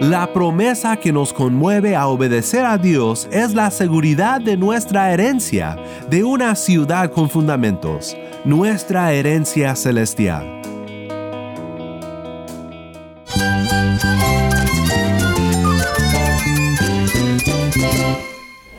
La promesa que nos conmueve a obedecer a Dios es la seguridad de nuestra herencia, de una ciudad con fundamentos, nuestra herencia celestial.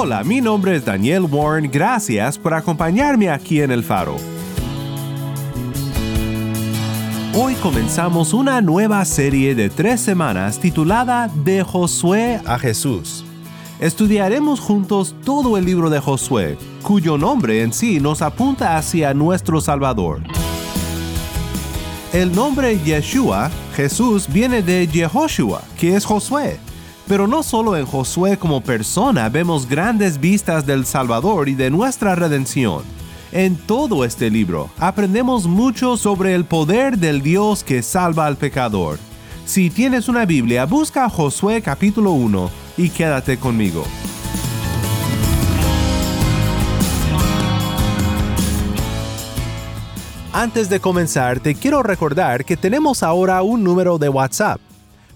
Hola, mi nombre es Daniel Warren. Gracias por acompañarme aquí en El Faro. Hoy comenzamos una nueva serie de tres semanas titulada De Josué a Jesús. Estudiaremos juntos todo el libro de Josué, cuyo nombre en sí nos apunta hacia nuestro Salvador. El nombre Yeshua, Jesús, viene de Yehoshua, que es Josué. Pero no solo en Josué como persona vemos grandes vistas del Salvador y de nuestra redención. En todo este libro aprendemos mucho sobre el poder del Dios que salva al pecador. Si tienes una Biblia, busca Josué capítulo 1 y quédate conmigo. Antes de comenzar, te quiero recordar que tenemos ahora un número de WhatsApp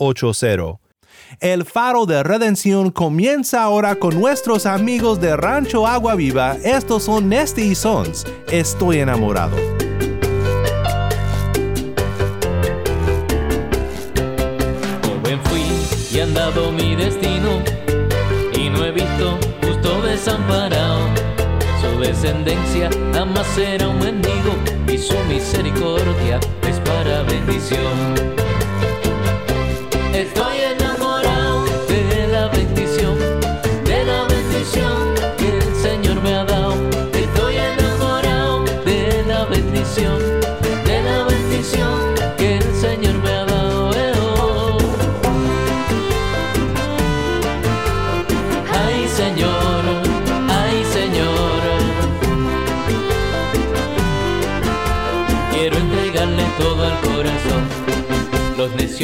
1-786-373-4880. El faro de redención comienza ahora con nuestros amigos de Rancho Agua Viva. Estos son Nesty y Sons. Estoy enamorado. Joven fui y he andado mi destino y no he visto justo desamparado. Su descendencia jamás será un mendigo y su misericordia es para bendición. Estoy enamorado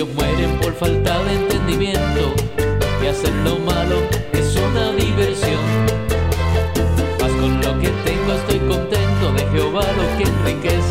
mueren por falta de entendimiento y hacer lo malo es una diversión. Mas con lo que tengo estoy contento de Jehová lo que enriquece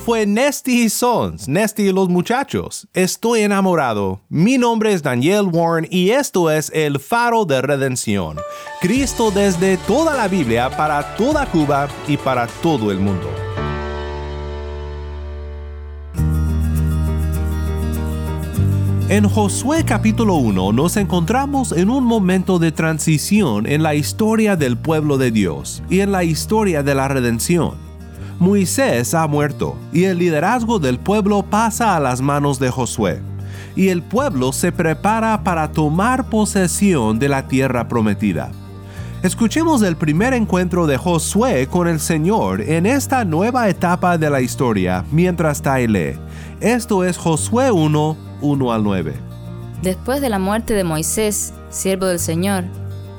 fue Nesty Sons, Nesty y los muchachos. Estoy enamorado. Mi nombre es Daniel Warren y esto es El Faro de Redención. Cristo desde toda la Biblia para toda Cuba y para todo el mundo. En Josué capítulo 1 nos encontramos en un momento de transición en la historia del pueblo de Dios y en la historia de la redención. Moisés ha muerto y el liderazgo del pueblo pasa a las manos de Josué. Y el pueblo se prepara para tomar posesión de la tierra prometida. Escuchemos el primer encuentro de Josué con el Señor en esta nueva etapa de la historia mientras Tai Esto es Josué 1, 1 al 9. Después de la muerte de Moisés, siervo del Señor,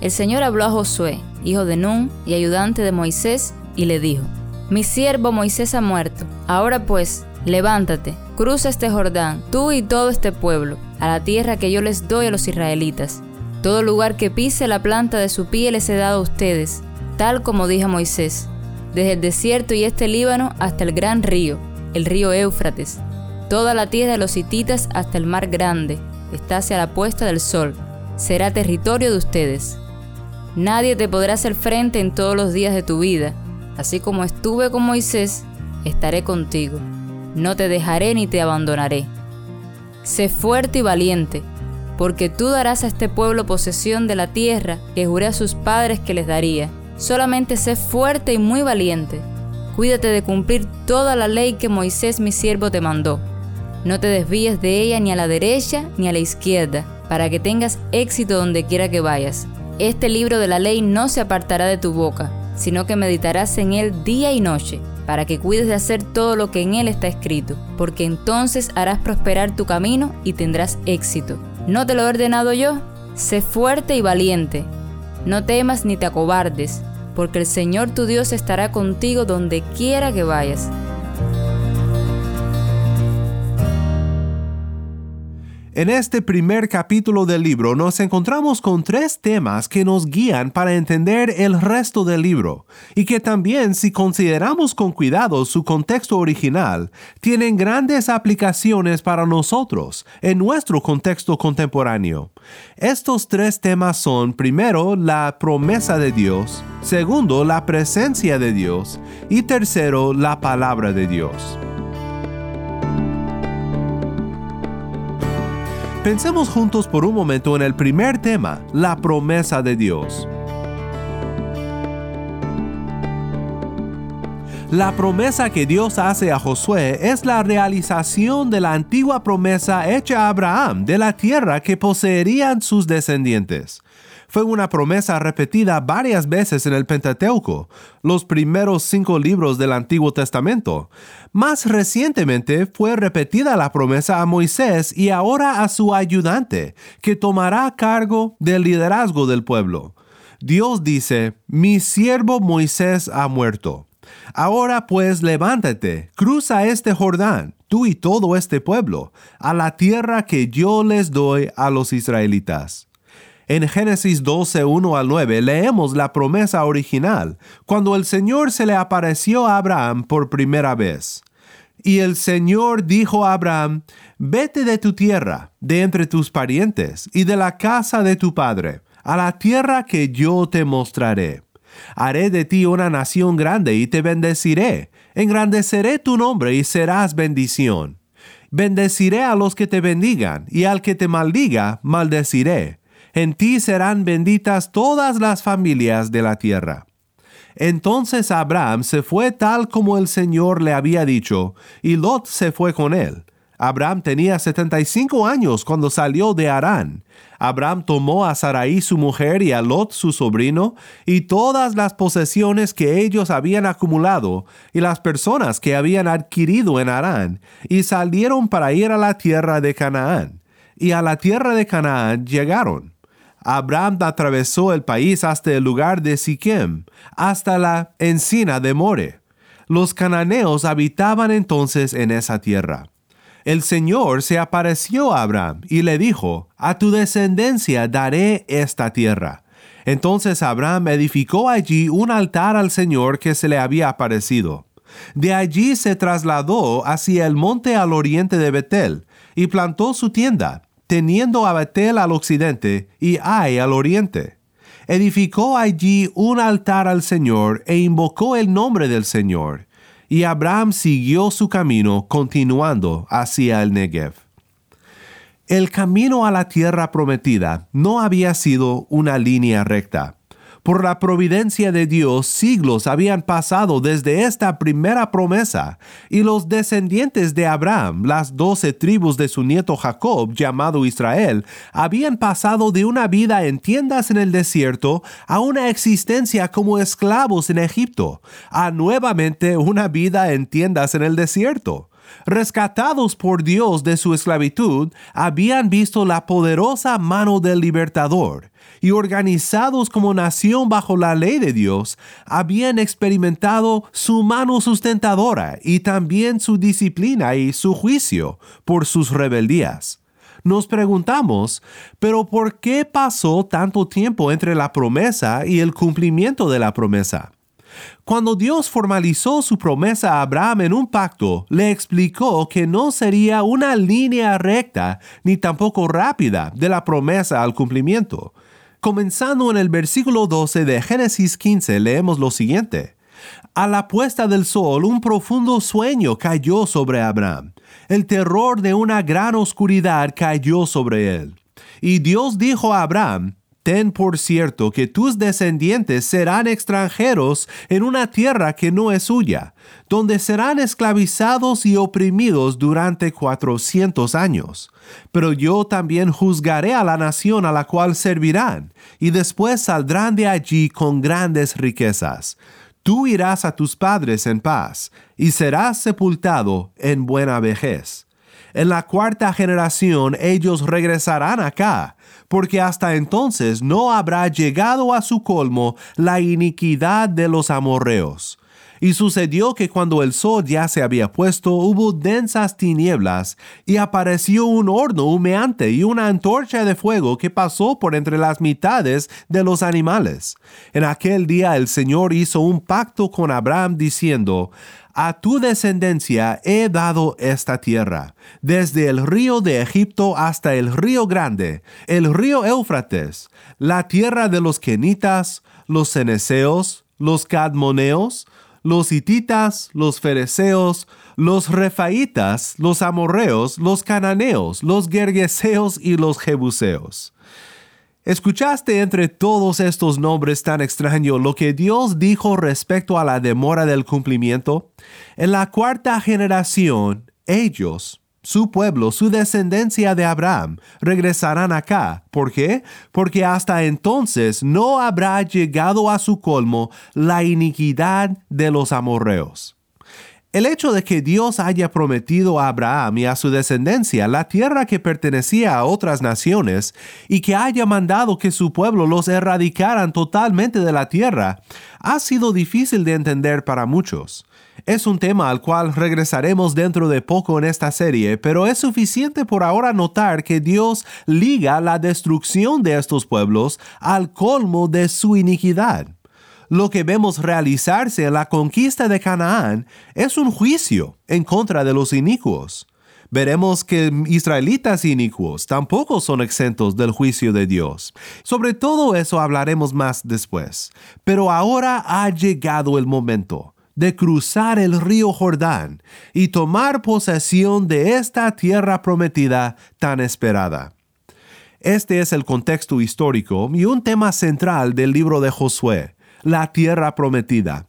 el Señor habló a Josué, hijo de Nun y ayudante de Moisés, y le dijo, Mi siervo Moisés ha muerto. Ahora pues, levántate, cruza este Jordán, tú y todo este pueblo, a la tierra que yo les doy a los israelitas todo lugar que pise la planta de su pie les he dado a ustedes, tal como dije a Moisés, desde el desierto y este Líbano hasta el gran río, el río Éufrates, toda la tierra de los hititas hasta el mar grande, está hacia la puesta del sol, será territorio de ustedes. Nadie te podrá hacer frente en todos los días de tu vida, así como estuve con Moisés, estaré contigo. No te dejaré ni te abandonaré. Sé fuerte y valiente, porque tú darás a este pueblo posesión de la tierra que juré a sus padres que les daría. Solamente sé fuerte y muy valiente. Cuídate de cumplir toda la ley que Moisés mi siervo te mandó. No te desvíes de ella ni a la derecha ni a la izquierda, para que tengas éxito donde quiera que vayas. Este libro de la ley no se apartará de tu boca, sino que meditarás en él día y noche, para que cuides de hacer todo lo que en él está escrito, porque entonces harás prosperar tu camino y tendrás éxito. ¿No te lo he ordenado yo? Sé fuerte y valiente. No temas ni te acobardes, porque el Señor tu Dios estará contigo donde quiera que vayas. En este primer capítulo del libro nos encontramos con tres temas que nos guían para entender el resto del libro y que también si consideramos con cuidado su contexto original, tienen grandes aplicaciones para nosotros en nuestro contexto contemporáneo. Estos tres temas son primero la promesa de Dios, segundo la presencia de Dios y tercero la palabra de Dios. Pensemos juntos por un momento en el primer tema, la promesa de Dios. La promesa que Dios hace a Josué es la realización de la antigua promesa hecha a Abraham de la tierra que poseerían sus descendientes fue una promesa repetida varias veces en el Pentateuco, los primeros cinco libros del Antiguo Testamento. Más recientemente fue repetida la promesa a Moisés y ahora a su ayudante, que tomará cargo del liderazgo del pueblo. Dios dice, mi siervo Moisés ha muerto. Ahora pues levántate, cruza este Jordán, tú y todo este pueblo, a la tierra que yo les doy a los israelitas. En Génesis 12, 1 al 9 leemos la promesa original, cuando el Señor se le apareció a Abraham por primera vez. Y el Señor dijo a Abraham, Vete de tu tierra, de entre tus parientes, y de la casa de tu padre, a la tierra que yo te mostraré. Haré de ti una nación grande y te bendeciré. Engrandeceré tu nombre y serás bendición. Bendeciré a los que te bendigan, y al que te maldiga, maldeciré en ti serán benditas todas las familias de la tierra. Entonces Abraham se fue tal como el Señor le había dicho, y Lot se fue con él. Abraham tenía 75 años cuando salió de Harán. Abraham tomó a Sarai su mujer y a Lot su sobrino, y todas las posesiones que ellos habían acumulado, y las personas que habían adquirido en Harán, y salieron para ir a la tierra de Canaán. Y a la tierra de Canaán llegaron. Abraham atravesó el país hasta el lugar de Siquem, hasta la encina de More. Los cananeos habitaban entonces en esa tierra. El Señor se apareció a Abraham y le dijo, A tu descendencia daré esta tierra. Entonces Abraham edificó allí un altar al Señor que se le había aparecido. De allí se trasladó hacia el monte al oriente de Betel y plantó su tienda teniendo a Betel al occidente y Ai al oriente. Edificó allí un altar al Señor e invocó el nombre del Señor. Y Abraham siguió su camino continuando hacia el Negev. El camino a la tierra prometida no había sido una línea recta. Por la providencia de Dios, siglos habían pasado desde esta primera promesa, y los descendientes de Abraham, las doce tribus de su nieto Jacob, llamado Israel, habían pasado de una vida en tiendas en el desierto a una existencia como esclavos en Egipto, a nuevamente una vida en tiendas en el desierto. Rescatados por Dios de su esclavitud, habían visto la poderosa mano del libertador y organizados como nación bajo la ley de Dios, habían experimentado su mano sustentadora y también su disciplina y su juicio por sus rebeldías. Nos preguntamos, pero ¿por qué pasó tanto tiempo entre la promesa y el cumplimiento de la promesa? Cuando Dios formalizó su promesa a Abraham en un pacto, le explicó que no sería una línea recta ni tampoco rápida de la promesa al cumplimiento. Comenzando en el versículo 12 de Génesis 15 leemos lo siguiente. A la puesta del sol un profundo sueño cayó sobre Abraham. El terror de una gran oscuridad cayó sobre él. Y Dios dijo a Abraham, Ten por cierto que tus descendientes serán extranjeros en una tierra que no es suya, donde serán esclavizados y oprimidos durante cuatrocientos años. Pero yo también juzgaré a la nación a la cual servirán, y después saldrán de allí con grandes riquezas. Tú irás a tus padres en paz, y serás sepultado en buena vejez. En la cuarta generación ellos regresarán acá, porque hasta entonces no habrá llegado a su colmo la iniquidad de los amorreos. Y sucedió que cuando el sol ya se había puesto, hubo densas tinieblas, y apareció un horno humeante y una antorcha de fuego que pasó por entre las mitades de los animales. En aquel día el Señor hizo un pacto con Abraham diciendo, a tu descendencia he dado esta tierra, desde el río de Egipto hasta el río grande, el río Éufrates, la tierra de los kenitas, los ceneseos, los cadmoneos, los hititas, los fereceos, los refaitas, los amorreos, los cananeos, los gergeseos y los jebuseos. ¿Escuchaste entre todos estos nombres tan extraños lo que Dios dijo respecto a la demora del cumplimiento? En la cuarta generación, ellos, su pueblo, su descendencia de Abraham, regresarán acá. ¿Por qué? Porque hasta entonces no habrá llegado a su colmo la iniquidad de los amorreos. El hecho de que Dios haya prometido a Abraham y a su descendencia la tierra que pertenecía a otras naciones y que haya mandado que su pueblo los erradicaran totalmente de la tierra ha sido difícil de entender para muchos. Es un tema al cual regresaremos dentro de poco en esta serie, pero es suficiente por ahora notar que Dios liga la destrucción de estos pueblos al colmo de su iniquidad lo que vemos realizarse en la conquista de Canaán es un juicio en contra de los inicuos. Veremos que israelitas inicuos tampoco son exentos del juicio de Dios. Sobre todo eso hablaremos más después. Pero ahora ha llegado el momento de cruzar el río Jordán y tomar posesión de esta tierra prometida tan esperada. Este es el contexto histórico y un tema central del libro de Josué la tierra prometida.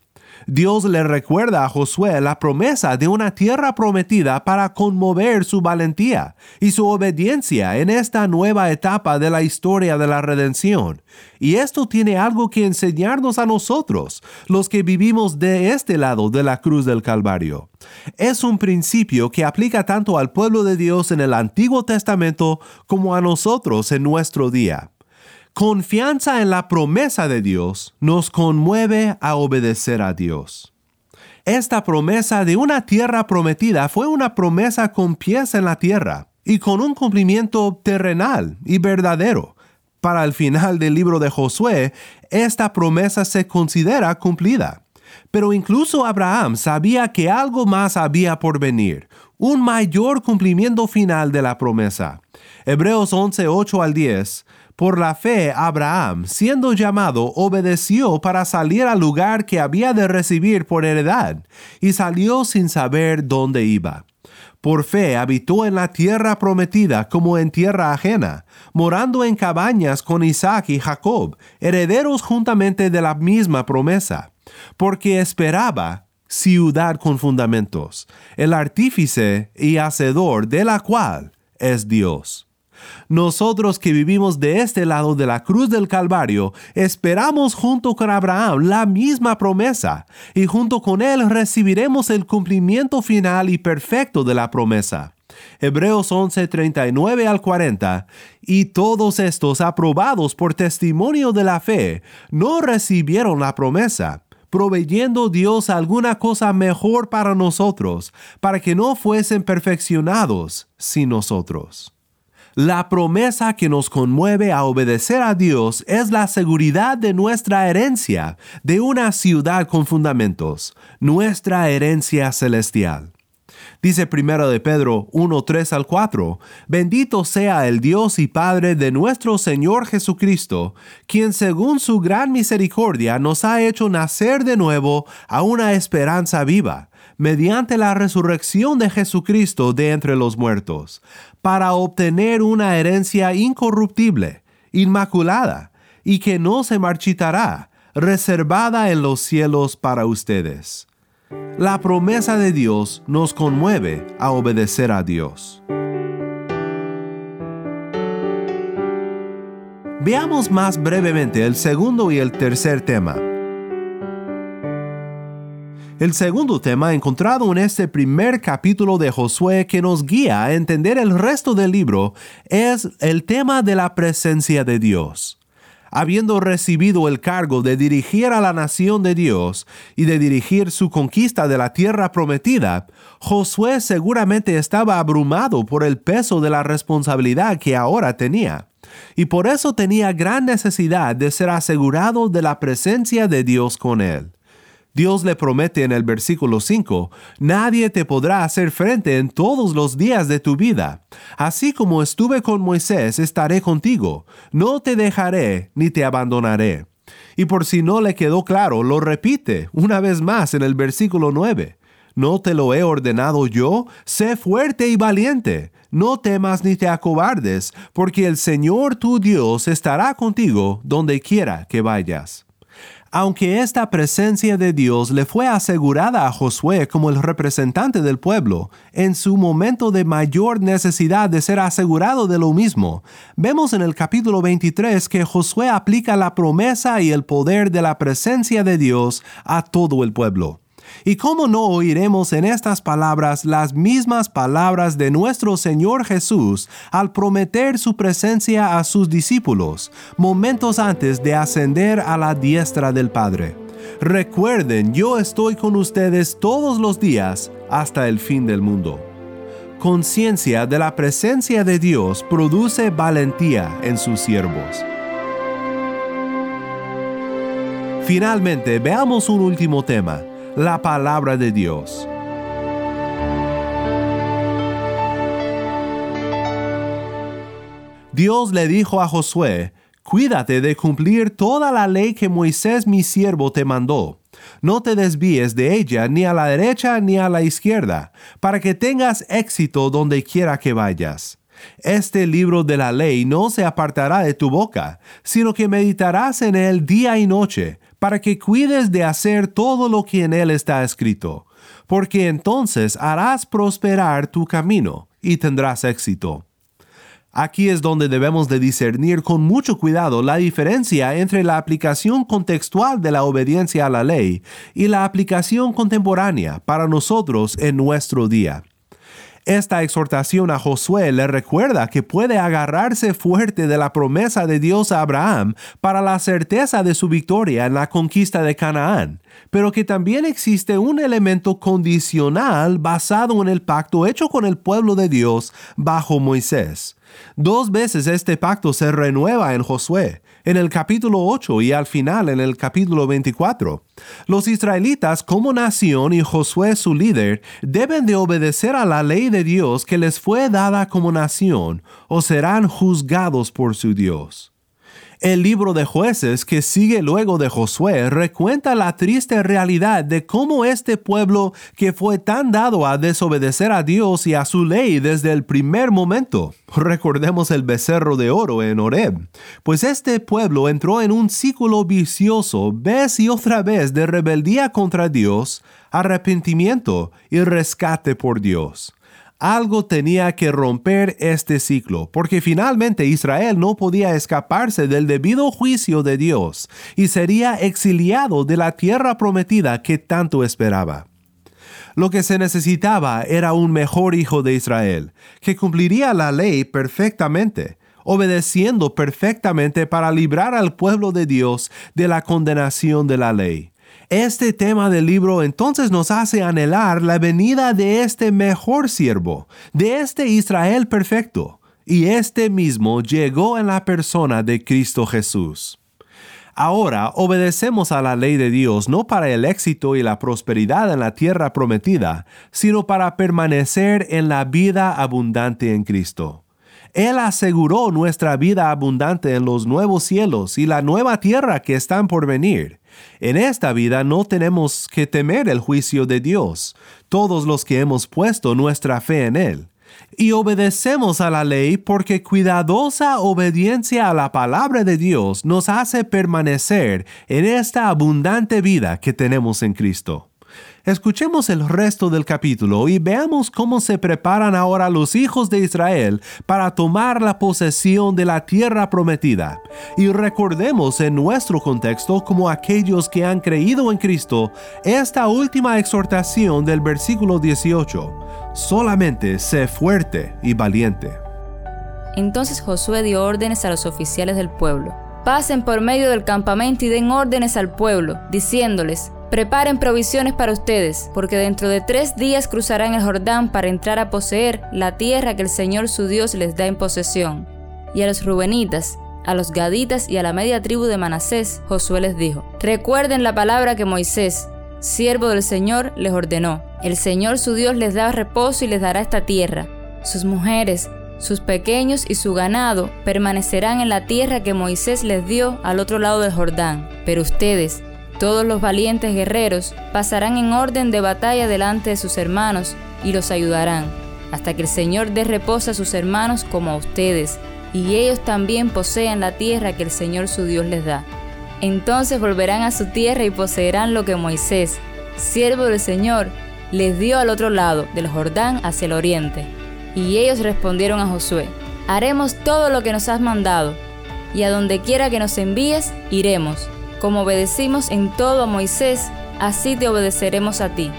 Dios le recuerda a Josué la promesa de una tierra prometida para conmover su valentía y su obediencia en esta nueva etapa de la historia de la redención. Y esto tiene algo que enseñarnos a nosotros, los que vivimos de este lado de la cruz del Calvario. Es un principio que aplica tanto al pueblo de Dios en el Antiguo Testamento como a nosotros en nuestro día. Confianza en la promesa de Dios nos conmueve a obedecer a Dios. Esta promesa de una tierra prometida fue una promesa con pies en la tierra y con un cumplimiento terrenal y verdadero. Para el final del libro de Josué, esta promesa se considera cumplida. Pero incluso Abraham sabía que algo más había por venir, un mayor cumplimiento final de la promesa. Hebreos 11, 8 al 10 Por la fe, Abraham, siendo llamado, obedeció para salir al lugar que había de recibir por heredad, y salió sin saber dónde iba. Por fe habitó en la tierra prometida como en tierra ajena, morando en cabañas con Isaac y Jacob, herederos juntamente de la misma promesa, porque esperaba ciudad con fundamentos, el artífice y hacedor de la cual es Dios. Nosotros que vivimos de este lado de la cruz del Calvario, esperamos junto con Abraham la misma promesa, y junto con él recibiremos el cumplimiento final y perfecto de la promesa. Hebreos 11, 39 al 40, y todos estos aprobados por testimonio de la fe, no recibieron la promesa, proveyendo Dios alguna cosa mejor para nosotros, para que no fuesen perfeccionados sin nosotros. La promesa que nos conmueve a obedecer a Dios es la seguridad de nuestra herencia, de una ciudad con fundamentos, nuestra herencia celestial. Dice primero de Pedro 1, 3 al 4, Bendito sea el Dios y Padre de nuestro Señor Jesucristo, quien según su gran misericordia nos ha hecho nacer de nuevo a una esperanza viva mediante la resurrección de Jesucristo de entre los muertos, para obtener una herencia incorruptible, inmaculada, y que no se marchitará, reservada en los cielos para ustedes. La promesa de Dios nos conmueve a obedecer a Dios. Veamos más brevemente el segundo y el tercer tema. El segundo tema encontrado en este primer capítulo de Josué que nos guía a entender el resto del libro es el tema de la presencia de Dios. Habiendo recibido el cargo de dirigir a la nación de Dios y de dirigir su conquista de la tierra prometida, Josué seguramente estaba abrumado por el peso de la responsabilidad que ahora tenía y por eso tenía gran necesidad de ser asegurado de la presencia de Dios con él. Dios le promete en el versículo 5, Nadie te podrá hacer frente en todos los días de tu vida. Así como estuve con Moisés, estaré contigo. No te dejaré ni te abandonaré. Y por si no le quedó claro, lo repite una vez más en el versículo 9. ¿No te lo he ordenado yo? Sé fuerte y valiente. No temas ni te acobardes, porque el Señor tu Dios estará contigo donde quiera que vayas. Aunque esta presencia de Dios le fue asegurada a Josué como el representante del pueblo, en su momento de mayor necesidad de ser asegurado de lo mismo, vemos en el capítulo 23 que Josué aplica la promesa y el poder de la presencia de Dios a todo el pueblo. ¿Y cómo no oiremos en estas palabras las mismas palabras de nuestro Señor Jesús al prometer su presencia a sus discípulos, momentos antes de ascender a la diestra del Padre? Recuerden, yo estoy con ustedes todos los días hasta el fin del mundo. Conciencia de la presencia de Dios produce valentía en sus siervos. Finalmente, veamos un último tema la palabra de Dios. Dios le dijo a Josué, Cuídate de cumplir toda la ley que Moisés mi siervo te mandó. No te desvíes de ella ni a la derecha ni a la izquierda, para que tengas éxito donde quiera que vayas. Este libro de la ley no se apartará de tu boca, sino que meditarás en él día y noche, para que cuides de hacer todo lo que en él está escrito, porque entonces harás prosperar tu camino y tendrás éxito. Aquí es donde debemos de discernir con mucho cuidado la diferencia entre la aplicación contextual de la obediencia a la ley y la aplicación contemporánea para nosotros en nuestro día. Esta exhortación a Josué le recuerda que puede agarrarse fuerte de la promesa de Dios a Abraham para la certeza de su victoria en la conquista de Canaán, pero que también existe un elemento condicional basado en el pacto hecho con el pueblo de Dios bajo Moisés. Dos veces este pacto se renueva en Josué, en el capítulo 8 y al final en el capítulo 24. Los israelitas como nación y Josué su líder deben de obedecer a la ley de Dios que les fue dada como nación o serán juzgados por su Dios. El libro de jueces que sigue luego de Josué recuenta la triste realidad de cómo este pueblo que fue tan dado a desobedecer a Dios y a su ley desde el primer momento. Recordemos el becerro de oro en Horeb, pues este pueblo entró en un círculo vicioso vez y otra vez de rebeldía contra Dios, arrepentimiento y rescate por Dios algo tenía que romper este ciclo, porque finalmente Israel no podía escaparse del debido juicio de Dios y sería exiliado de la tierra prometida que tanto esperaba. Lo que se necesitaba era un mejor hijo de Israel, que cumpliría la ley perfectamente, obedeciendo perfectamente para librar al pueblo de Dios de la condenación de la ley. Este tema del libro entonces nos hace anhelar la venida de este mejor siervo, de este Israel perfecto, y este mismo llegó en la persona de Cristo Jesús. Ahora obedecemos a la ley de Dios no para el éxito y la prosperidad en la tierra prometida, sino para permanecer en la vida abundante en Cristo. Él aseguró nuestra vida abundante en los nuevos cielos y la nueva tierra que están por venir. En esta vida no tenemos que temer el juicio de Dios, todos los que hemos puesto nuestra fe en Él. Y obedecemos a la ley porque cuidadosa obediencia a la palabra de Dios nos hace permanecer en esta abundante vida que tenemos en Cristo. Escuchemos el resto del capítulo y veamos cómo se preparan ahora los hijos de Israel para tomar la posesión de la tierra prometida. Y recordemos en nuestro contexto como aquellos que han creído en Cristo esta última exhortación del versículo 18. Solamente sé fuerte y valiente. Entonces Josué dio órdenes a los oficiales del pueblo. Pasen por medio del campamento y den órdenes al pueblo, diciéndoles, Preparen provisiones para ustedes, porque dentro de tres días cruzarán el Jordán para entrar a poseer la tierra que el Señor su Dios les da en posesión. Y a los Rubenitas, a los Gaditas y a la media tribu de Manasés, Josué les dijo, Recuerden la palabra que Moisés, siervo del Señor, les ordenó. El Señor su Dios les da reposo y les dará esta tierra. Sus mujeres, sus pequeños y su ganado permanecerán en la tierra que Moisés les dio al otro lado del Jordán. Pero ustedes, todos los valientes guerreros pasarán en orden de batalla delante de sus hermanos y los ayudarán, hasta que el Señor dé reposo a sus hermanos como a ustedes, y ellos también posean la tierra que el Señor su Dios les da. Entonces volverán a su tierra y poseerán lo que Moisés, siervo del Señor, les dio al otro lado del Jordán hacia el oriente. Y ellos respondieron a Josué, haremos todo lo que nos has mandado, y a donde quiera que nos envíes, iremos como obedecimos en todo a Moisés, así te obedeceremos a ti.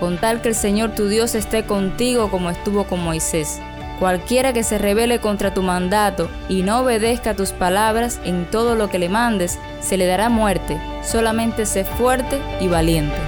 Con tal que el Señor tu Dios esté contigo como estuvo con Moisés. Cualquiera que se rebele contra tu mandato y no obedezca tus palabras en todo lo que le mandes, se le dará muerte. Solamente sé fuerte y valiente.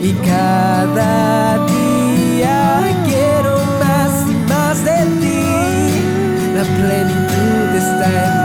Y cada día quiero más y más de ti. La plenitud está en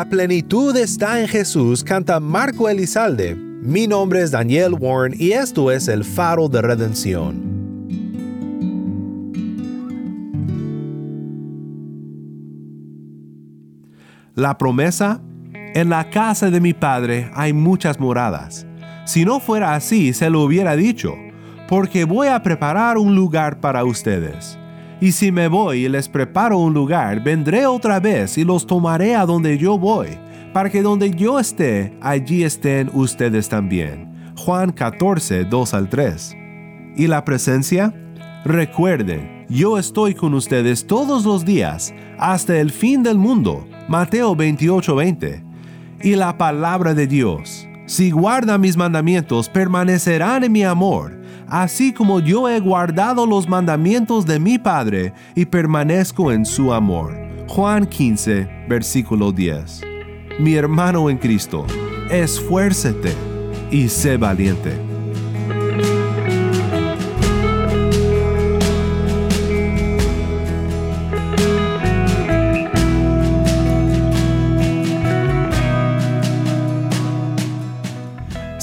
La plenitud está en Jesús, canta Marco Elizalde. Mi nombre es Daniel Warren y esto es el faro de redención. La promesa, en la casa de mi Padre hay muchas moradas. Si no fuera así, se lo hubiera dicho, porque voy a preparar un lugar para ustedes. Y si me voy y les preparo un lugar, vendré otra vez y los tomaré a donde yo voy, para que donde yo esté, allí estén ustedes también. Juan 14, 2 al 3. ¿Y la presencia? Recuerden, yo estoy con ustedes todos los días, hasta el fin del mundo. Mateo 28, 20. Y la palabra de Dios. Si guardan mis mandamientos, permanecerán en mi amor así como yo he guardado los mandamientos de mi Padre y permanezco en su amor. Juan 15, versículo 10. Mi hermano en Cristo, esfuércete y sé valiente.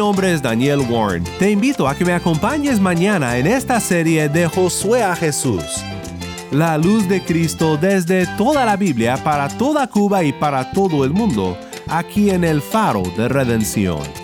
nombre es Daniel Warren. Te invito a que me acompañes mañana en esta serie de Josué a Jesús. La luz de Cristo desde toda la Biblia para toda Cuba y para todo el mundo, aquí en el faro de redención.